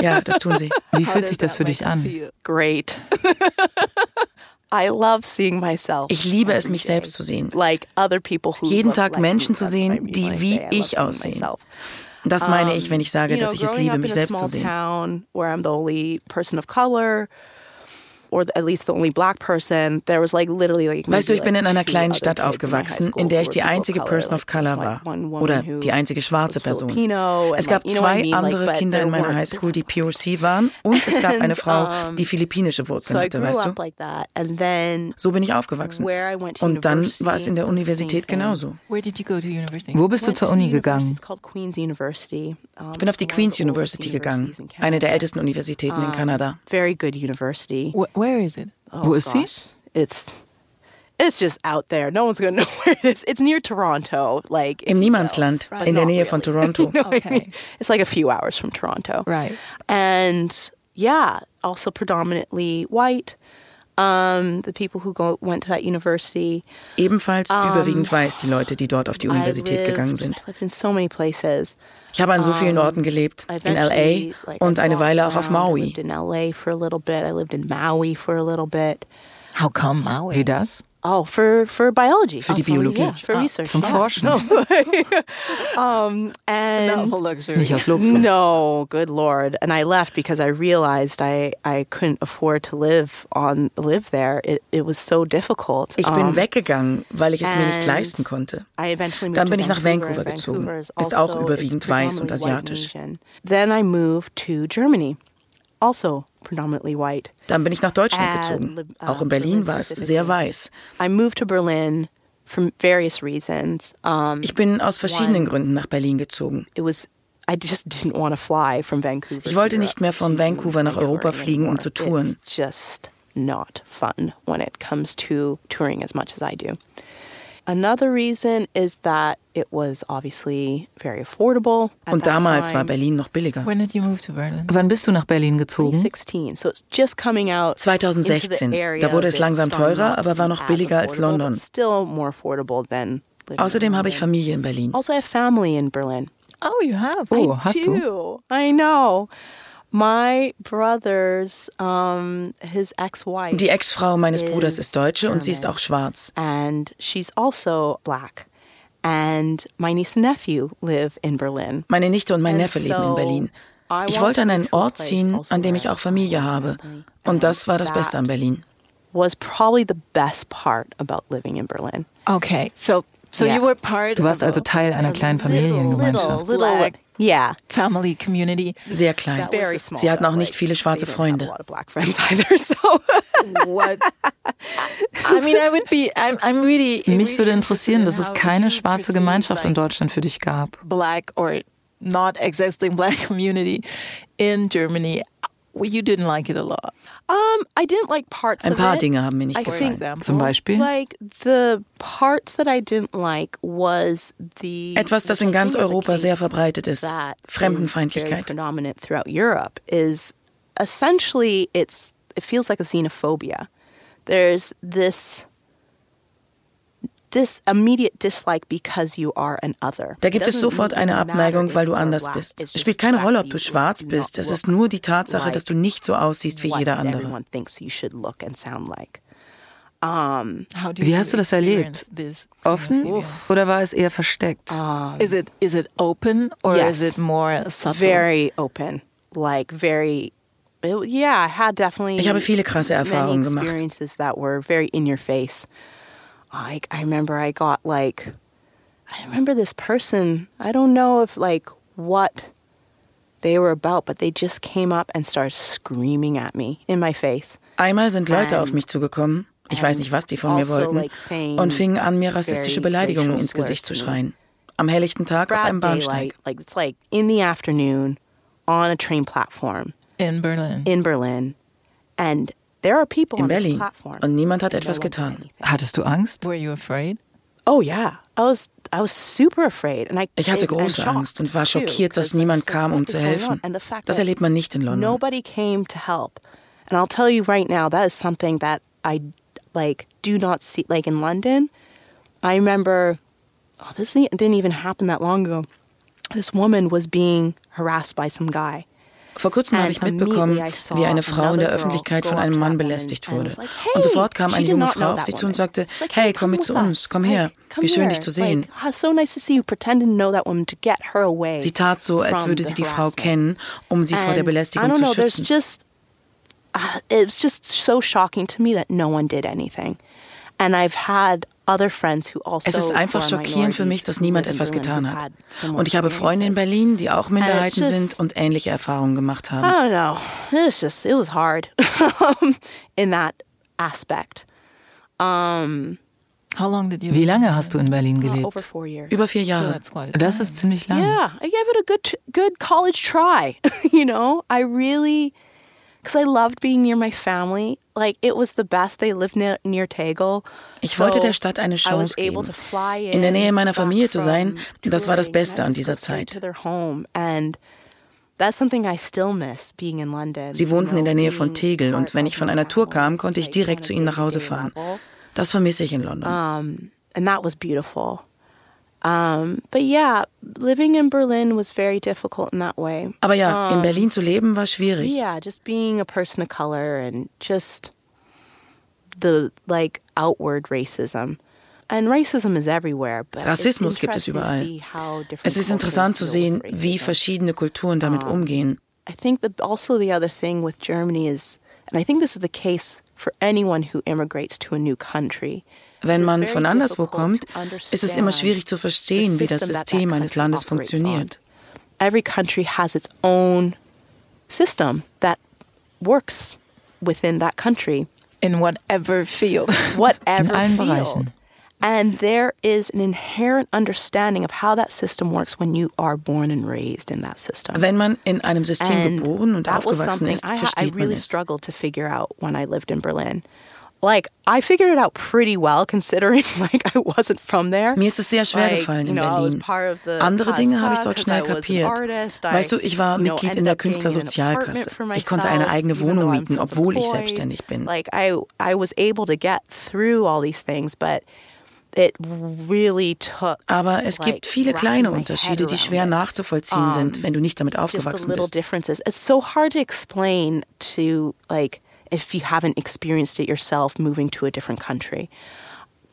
Ja, das tun sie. Wie fühlt sich das für dich an? Great. I love seeing myself. Ich liebe es, mich selbst zu sehen. Like other people who Jeden Tag like Menschen me. zu That's what I sehen, mean die when I wie say I love ich aussehen. das meine ich, wenn ich sage, you know, dass ich es liebe, mich selbst zu sehen. Or at least the only black person, there was like literally like. Weißt du, ich bin like in einer kleinen Stadt aufgewachsen, in der ich die einzige. Person of Color was, war. Oder die einzige schwarze Person. Es gab zwei andere Kinder in meiner Highschool, die POC waren. Und es gab eine Frau, die philippinische Wurzeln hatte, weißt du? like that, and then So bin ich aufgewachsen. Und dann war es in der was the same Universität genauso. Where did you go to university? Wo bist du zur Uni gegangen? It's called Queen's University. Ich bin auf die it's one of Queen's the oldest University gegangen, universities in eine der Canada. ältesten Universitäten in Kanada. Very good university. Wh- where is it? Oh, Wo ist sie? It's it's just out there. No one's gonna know where it is. It's near Toronto, like if Im Niemandsland, but in der not Nähe von. Toronto. You know what I Okay. mean? It's like a few hours from Toronto. Right. And yeah, also predominantly white. Um, the people who go went to that university. Ebenfalls überwiegend weiß die Leute, die dort auf die Universität gegangen lived, sind. Lived in so many places. Ich habe an so vielen Orten gelebt. I In LA like, und eine Weile auch auf around. I Maui. lived in LA for a little bit. I lived in Maui for a little bit. How come Maui? Wie das? Oh, for for biology. Für die Oh, for- Biologie. Yeah, for Ah, research. Zum yeah. Forschen. Um, and Not for luxury. Nicht aus Luxus. no, good lord. And I left because I realized I, I couldn't afford to live on live there. It it was so difficult. Ich bin Um, weggegangen, weil ich es mir nicht leisten konnte. I eventually moved Dann to bin ich nach Vancouver. Gezogen. Ist auch also- überwiegend it's weiß und asiatisch. Then I moved to Germany, also. Dann bin ich nach Deutschland And gezogen. uh, Auch in Berlin war es sehr weiß. I moved to Berlin for various reasons. Ich bin aus verschiedenen. Gründen nach Berlin gezogen. Ich wollte nicht mehr von Vancouver nach Europa fliegen, um zu touren. Und that damals time, war Berlin noch billiger. When did you move to Berlin? Wann bist du nach Berlin gezogen? 2016, so it's just coming out. into 2016. the area Da wurde es langsam teurer, aber war noch billiger als London. but Still more affordable than. living in Außerdem habe ich. Familie in Berlin. Also, I have family in Berlin. Oh, you have. Oh, I hast du? I know. My brother's, um, his ex-wife. Die Ex-Frau meines Bruders ist Deutsche und sie ist auch schwarz. and she's also black. And my niece and nephew live in Berlin. Meine Nichte und mein And Neffe leben in Berlin. Ich wollte an einen Ort ziehen, also an dem ich auch Familie habe. Und das war das Beste an Berlin. Was probably the best part about living in Berlin. Okay, so so Yeah. you were part Du warst of also a Teil einer kleinen Familiengemeinschaft. Little, little, Black. yeah, family community. Sehr klein. very small. Sie hatten auch nicht viele schwarze Freunde. Have a lot of black friends either. So What? I mean, I would be. I'm. I'm really. Mich würde interessieren, dass es keine schwarze Gemeinschaft in Deutschland für dich gab. Black or not existing black community in Germany. You didn't like it a lot. Um, I didn't like parts Ein of paar it. Dinge haben mir nicht I think gefallen. example, Zum Beispiel? Like the parts that I didn't like was the Etwas, das in ganz think Europa sehr verbreitet ist. Fremdenfeindlichkeit. predominant throughout Europe is essentially it's it feels like a xenophobia. There's this this immediate dislike because you are an other. Da gibt es sofort eine Abneigung, weil du anders black. bist. It's Es spielt keine that Rolle, ob du you schwarz bist. Es ist look nur die Tatsache, like dass du nicht so aussiehst wie jeder andere. everyone thinks you should look and sound like. How do Wie you hast du das erlebt? experience This Offen oder war es eher versteckt? Is it is it open or Yes. is it more subtle? very open, like very. It, yeah, I had definitely. Ich habe viele krasse Erfahrungen gemacht. Like I remember, I got like, I remember this person. I don't know if like what they were about, but they just came up and started screaming at me in my face. Einmal sind Leute And- auf mich zugekommen, ich weiß nicht, was die von mir also, wollten, like, und fingen an, mir rassistische Beleidigungen ins Gesicht zu schreien. am helllichten Tag auf einem Bahnsteig. daylight, like it's like in the afternoon on a train platform In Berlin. in Berlin, and In on this Berlin. platform. Und niemand hat and no etwas one did getan. anything. Hattest du Angst? Were you afraid? Oh yeah, I was I was super afraid, and I Ich hatte and- and große shocked, Angst und war schockiert, dass 'cause I niemand was like, kam, um zu going helfen. on? And the fact Das that erlebt man nicht in London. Nobody came to help, and I'll tell you right now, that is something that I like do not see. Like in London, I remember. Oh, this didn't didn't even happen that long ago. This woman was being harassed by some guy. Vor kurzem habe ich mitbekommen, wie eine Frau in der Öffentlichkeit von einem Mann belästigt wurde. Und sofort kam eine junge Frau auf sie zu und sagte, hey, komm mit zu uns, komm her, wie schön dich zu sehen. "Ah. Sie tat so, als würde sie die Frau kennen, um sie vor der Belästigung zu schützen. uh, it's just so shocking to me that no one did anything. And I've had other friends who also Es ist einfach schockierend für mich, dass niemand etwas getan hat. Und ich habe Freunde in. Berlin, die auch Minderheiten just- sind und ähnliche Erfahrungen gemacht I haben. don't know. It's just it was hard in that aspect. Um, How long did you Wie lange hast du in Berlin uh, gelebt? over four years. Über vier Jahre. that's quite a Das ist ziemlich lang. Yeah, I gave it a good good college try. you know, I really because I loved being near my family. Like it was the best. They lived near, near Tegel. Ich wollte der Stadt eine Chance geben. In der Nähe meiner Familie zu sein, das war das Beste an dieser Zeit. Sie wohnten in der Nähe von Tegel und wenn ich von einer Tour kam, konnte ich direkt zu ihnen nach Hause fahren. Das vermisse ich in London. And that was beautiful. Um, but yeah, living in Berlin was very difficult in that way. Aber ja, in Berlin zu leben war schwierig. Yeah, just being a person of color and just the like outward racism. And racism is everywhere, but Rassismus gibt es überall. Es ist interessant zu sehen, wie verschiedene Kulturen damit umgehen. I think the, also the other thing with Germany is, and I think this is the case for anyone who immigrates to a new country. Wenn man von anderswo kommt, ist es immer schwierig zu verstehen, wie das system eines Landes funktioniert. Every country has its own system that works within that country, in whatever field. whatever allen field. Bereichen. And there is an inherent understanding of how that system works when you are born and raised in that system. Wenn man in einem System And geboren und aufgewachsen ist, I, ha- I versteht man really es. struggled to figure out when I lived in Berlin. Like I figured it out pretty well, considering like I wasn't from there. Mir ist es sehr schwer Like, gefallen in Berlin. Andere Dinge habe ich dort schnell I was an kapiert. artist. I, Weißt du, ich war Mitglied in der Künstlersozialkasse. Ich konnte eine eigene Wohnung mieten, obwohl ich selbstständig bin. Like I, I was able to get through all these things, but it really took. Aber es gibt viele kleine Unterschiede, die schwer nachzuvollziehen sind, wenn du nicht damit aufgewachsen bist. Differences. It's so hard to explain to like if you haven't experienced it yourself moving to a different country.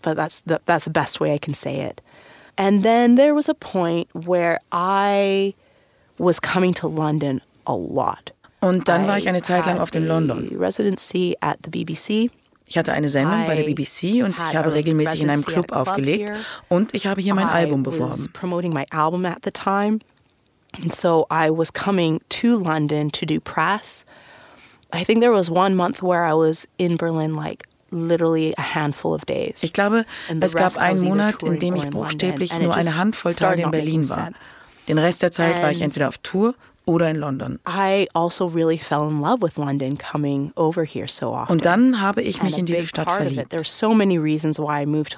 But that's the that's the best way I can say it. And then there was a point where I was coming to London a lot. Und dann war I ich eine Zeit lang oft in London. Residency at the BBC. Ich hatte eine Sendung bei der BBC und ich habe regelmäßig in einem Club club aufgelegt here. und ich habe hier mein I Album was beworben. promoting my album at the time. And so I was coming to London to do press. I think there was one month where I was in Berlin like literally a handful of days. Ich glaube, es gab einen Monat, in dem ich buchstäblich nur eine Handvoll Tage in Berlin war. Den Rest der Zeit war ich entweder auf Tour oder in London. I also really fell in love with London coming over here so often. Und dann habe ich mich in diese Stadt verliebt. so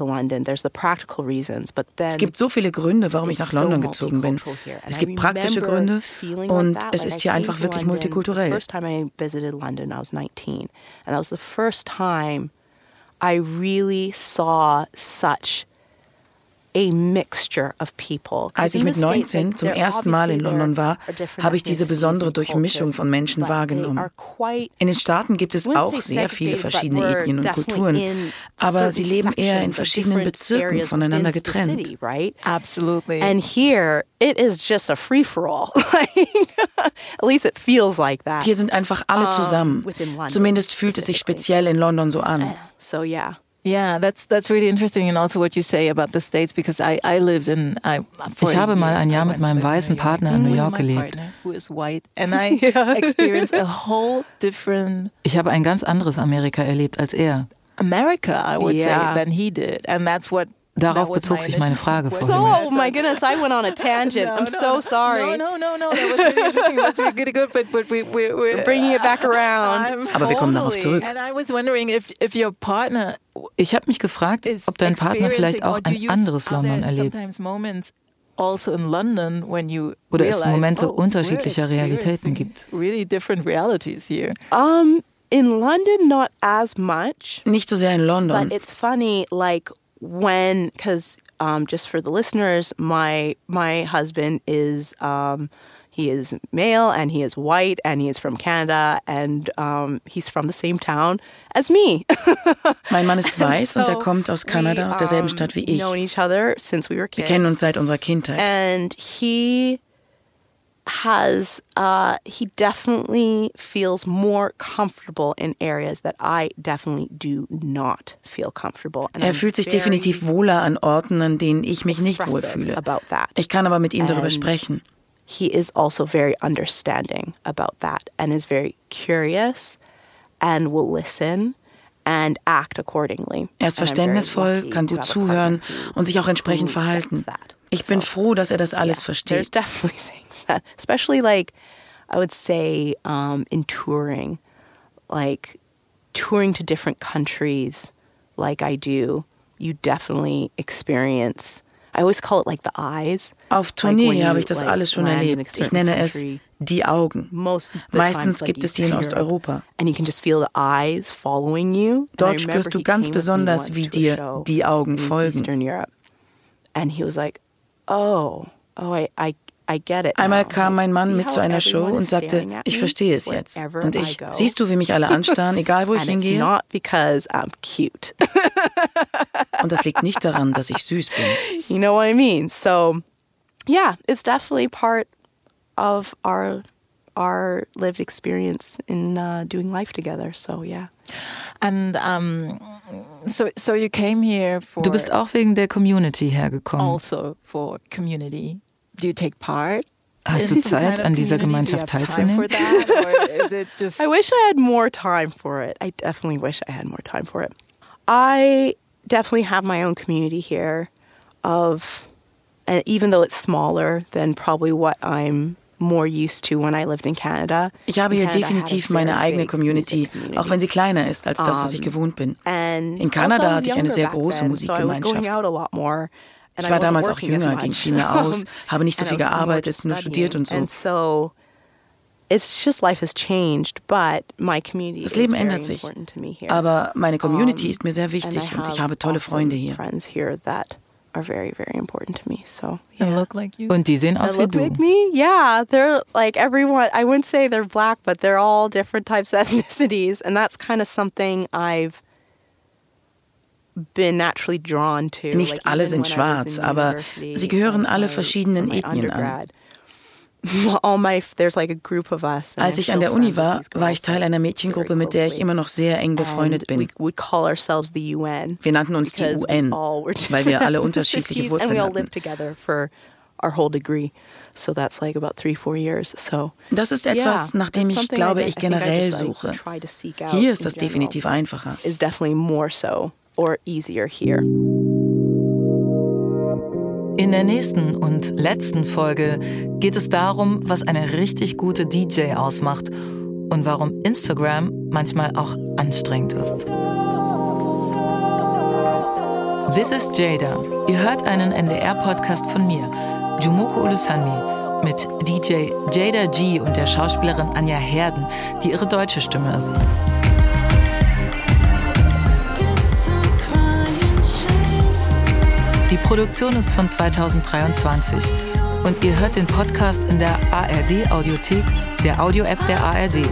London. The Es gibt so viele Gründe, warum ich nach so London gezogen bin. Es gibt praktische Gründe und that. es Like, ist hier einfach wirklich London The multikulturell. first time I visited London, I was 19, and that was the first time I really saw such a mixture of people. 'Cause Als ich mit the States, 19 like, zum ersten Mal in London war, habe ich diese besondere Durchmischung von Menschen wahrgenommen. In den Staaten gibt es auch sehr viele verschiedene Ethnien und Kulturen, in aber sie leben eher in verschiedenen different Bezirken voneinander getrennt. city, right? Absolutely. And here, it is just a free for all. At least it feels like that. Hier sind einfach alle zusammen. Zumindest fühlt es sich speziell in London so an. So yeah. Yeah, that's that's really interesting, and also what you say about the states because I I lived in I. Ich habe mal ein Jahr mit meinem weißen Partner in New York gelebt. Ich habe ein ganz anderes Amerika erlebt als er. America, I would Yeah. say, than he did, and that's what Darauf bezog sich meine Frage So, vorhin. oh my goodness, I went on a tangent. I'm so sorry. No, no, no, no. That was really interesting. That was really good, but but we we we're Bringing it back around. Aber wir kommen darauf zurück. And I was wondering if if your partner Ich habe mich gefragt, ob dein Partner vielleicht auch ein anderes London erlebt. Sometimes moments also in London when you Oder es Momente oh, unterschiedlicher Realitäten gibt. Really different realities here. Um, in London, not as much. Nicht so sehr in London. But it's funny, like when, because um, just for the listeners, my my husband is um, he is male and he is white and he is from Canada and um, he's from the same town as me. Mein Mann ist weiß und er So kommt aus Kanada, we, aus derselben um, Stadt wie ich. Known each other since we were kids. Wir kennen uns seit unserer Kindheit. and he has uh, he definitely feels more comfortable in areas that I definitely do not feel comfortable. And Er I'm fühlt sich definitiv wohler an Orten, an denen ich mich nicht wohlfühle. about that. Ich kann aber mit ihm darüber And sprechen. He is also very understanding about that and is very curious and will listen and act accordingly. Er ist verständnisvoll, kann gut zuhören und sich auch entsprechend verhalten. Ich bin So- froh, dass er das alles Yeah, There's versteht. definitely things that, especially like, I would say um, in touring, like touring to different countries, like I do, you definitely experience. I always call it like the eyes. Auf Like Tournee you, habe ich das like, alles schon erlebt. Ich nenne es country, die Augen. Meistens times, like gibt es die in Osteuropa. And you can just feel the eyes following you. And I Dort spürst du ganz besonders, wie dir die Augen folgen. And he was like, oh, oh, I, I, I get it. Einmal kam mein Mann mit zu einer Show und sagte, ich verstehe es jetzt. Und ich, siehst du, wie mich alle anstarren, egal wo ich hingehe? not because I'm cute. Und das liegt nicht daran, dass ich süß bin. you know what I mean? So, yeah, it's definitely part of our our lived experience in uh, doing life together. So, yeah. And um, so so you came here for Du bist auch wegen der Community hergekommen. also for community. Do you take part? Hast du in some Zeit, kind of an dieser community? Do you Gemeinschaft have time for teilzunehmen? that, or is it just I wish I had more time for it. I definitely wish I had more time for it. I definitely have my own community here of and even though it's smaller than probably what I'm more used to when I lived in Canada. Ich habe hier definitiv meine eigene Community, auch wenn sie kleiner ist als das, was ich gewohnt bin. In Kanada also I was hatte ich eine sehr große Musikgemeinschaft. out a lot more. And Ich I war damals auch jünger, ging viel mehr aus, habe nicht so viel gearbeitet, nur studiert und so. Das Leben ändert sich. Aber meine Community ist mir sehr wichtig I und ich habe tolle Freunde hier. Friends here that are very, very important to me. So they look like you? Und die sehen They aus wie look du. like me? Yeah, they're like everyone. I wouldn't say they're black, but they're all different types of ethnicities, and that's kind of something I've been naturally drawn to. Nicht like, alle even sind when I was schwarz, in aber sie gehören um, alle verschiedenen Ethnien an. Als ich an der Uni war, war ich Teil einer Mädchengruppe, mit der ich immer noch sehr eng befreundet bin. would call ourselves the UN. Wir nannten uns die UN, weil wir alle unterschiedliche Wurzeln hatten. lived together for our whole degree. So that's like about three, four years. So Das ist etwas, nach dem ich something glaube, I, ich generell suche. Hier ist das definitiv einfacher. In der nächsten und letzten Folge geht es darum, was eine richtig gute DJ ausmacht und warum Instagram manchmal auch anstrengend ist. This is Jada. Ihr hört einen NDR-Podcast von mir, Jumoko Ulusanmi, mit DJ Jada G und der Schauspielerin Anja Herden, die ihre deutsche Stimme ist. Die Produktion ist von 2023 und ihr hört den Podcast in der ARD Audiothek, der Audio-App der ARD.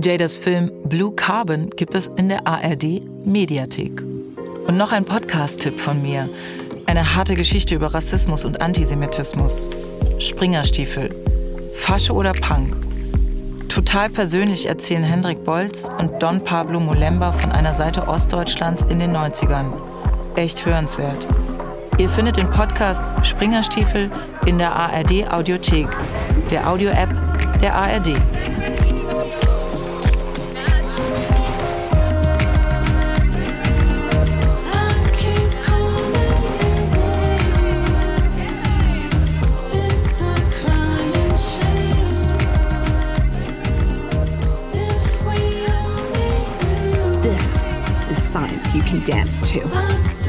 Jadas Film Blue Carbon gibt es in der ARD Mediathek. Und noch ein Podcast-Tipp von mir. Eine harte Geschichte über Rassismus und Antisemitismus. Springerstiefel. Fasche oder Punk. Total persönlich erzählen Hendrik Bolz und Don Pablo Molemba von einer Seite Ostdeutschlands in den 90ern. Echt hörenswert. Ihr findet den Podcast Springerstiefel in der ARD Audiothek, der Audio-App der ARD. dance to.